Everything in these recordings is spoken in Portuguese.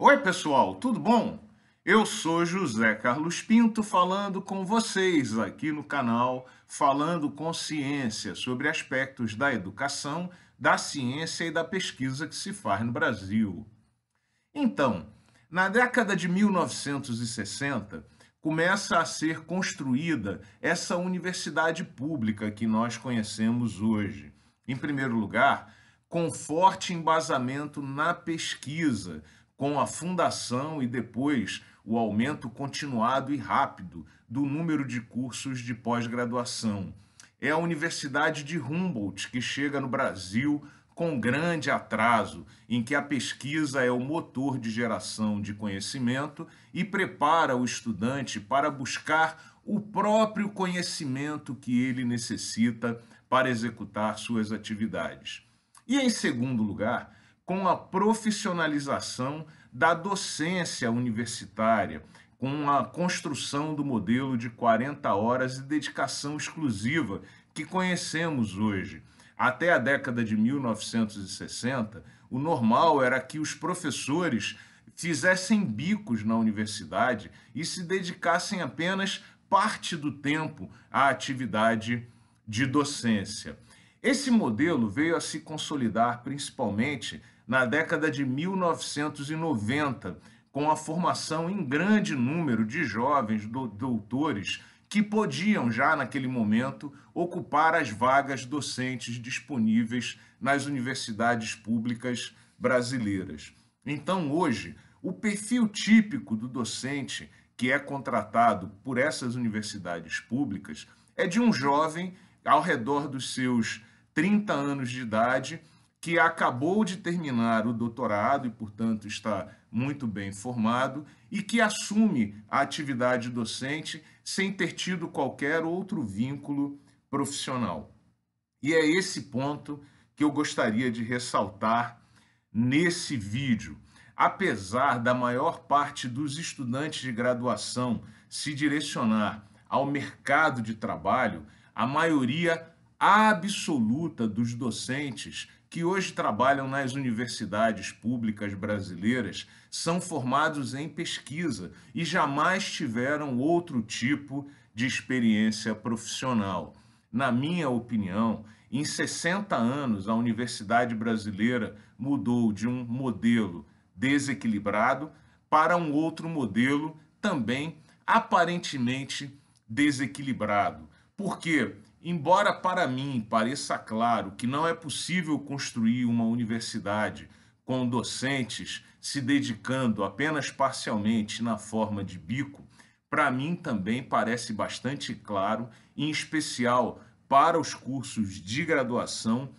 Oi, pessoal, tudo bom? Eu sou José Carlos Pinto falando com vocês aqui no canal Falando com Ciência sobre aspectos da educação, da ciência e da pesquisa que se faz no Brasil. Então, na década de 1960, começa a ser construída essa universidade pública que nós conhecemos hoje. Em primeiro lugar, com forte embasamento na pesquisa, com a fundação e depois o aumento continuado e rápido do número de cursos de pós-graduação. É a Universidade de Humboldt que chega no Brasil com grande atraso, em que a pesquisa é o motor de geração de conhecimento e prepara o estudante para buscar o próprio conhecimento que ele necessita para executar suas atividades. E, em segundo lugar, com a profissionalização da docência universitária, com a construção do modelo de 40 horas de dedicação exclusiva que conhecemos hoje. Até a década de 1960, o normal era que os professores fizessem bicos na universidade e se dedicassem apenas parte do tempo à atividade de docência. Esse modelo veio a se consolidar principalmente na década de 1990, com a formação em grande número de jovens doutores que podiam já naquele momento ocupar as vagas docentes disponíveis nas universidades públicas brasileiras. Então, hoje, o perfil típico do docente que é contratado por essas universidades públicas é de um jovem ao redor dos seus 30 anos de idade, que acabou de terminar o doutorado e, portanto, está muito bem formado e que assume a atividade docente sem ter tido qualquer outro vínculo profissional. E é esse ponto que eu gostaria de ressaltar nesse vídeo. Apesar da maior parte dos estudantes de graduação se direcionar ao mercado de trabalho, a maioria absoluta dos docentes que hoje trabalham nas universidades públicas brasileiras são formados em pesquisa e jamais tiveram outro tipo de experiência profissional. Na minha opinião, em 60 anos, a universidade brasileira mudou de um modelo desequilibrado para um outro modelo também aparentemente desequilibrado. Porque Embora para mim pareça claro que não é possível construir uma universidade com docentes se dedicando apenas parcialmente na forma de bico, para mim também parece bastante claro, em especial para os cursos de graduação,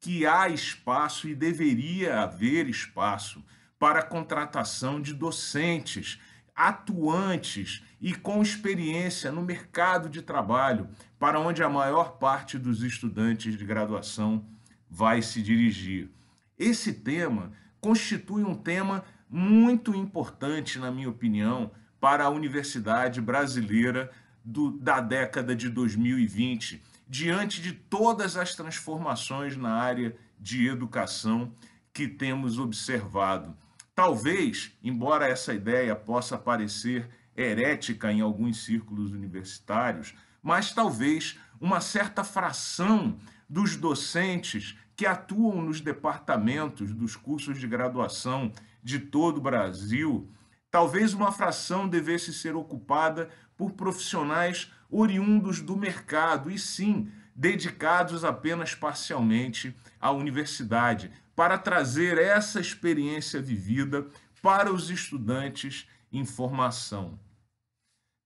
que há espaço e deveria haver espaço para a contratação de docentes atuantes e com experiência no mercado de trabalho, para onde a maior parte dos estudantes de graduação vai se dirigir. Esse tema constitui um tema muito importante, na minha opinião, para a universidade brasileira do, da década de 2020, diante de todas as transformações na área de educação que temos observado. Talvez, embora essa ideia possa parecer herética em alguns círculos universitários, mas talvez uma certa fração dos docentes que atuam nos departamentos dos cursos de graduação de todo o Brasil, talvez uma fração devesse ser ocupada por profissionais oriundos do mercado e sim dedicados apenas parcialmente à universidade, para trazer essa experiência vivida para os estudantes em formação.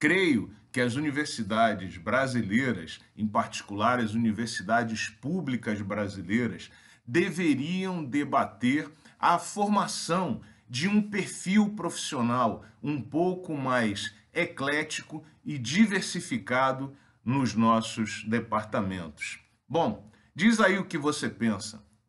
Creio que as universidades brasileiras, em particular as universidades públicas brasileiras, deveriam debater a formação de um perfil profissional um pouco mais eclético e diversificado nos nossos departamentos. Bom, diz aí o que você pensa.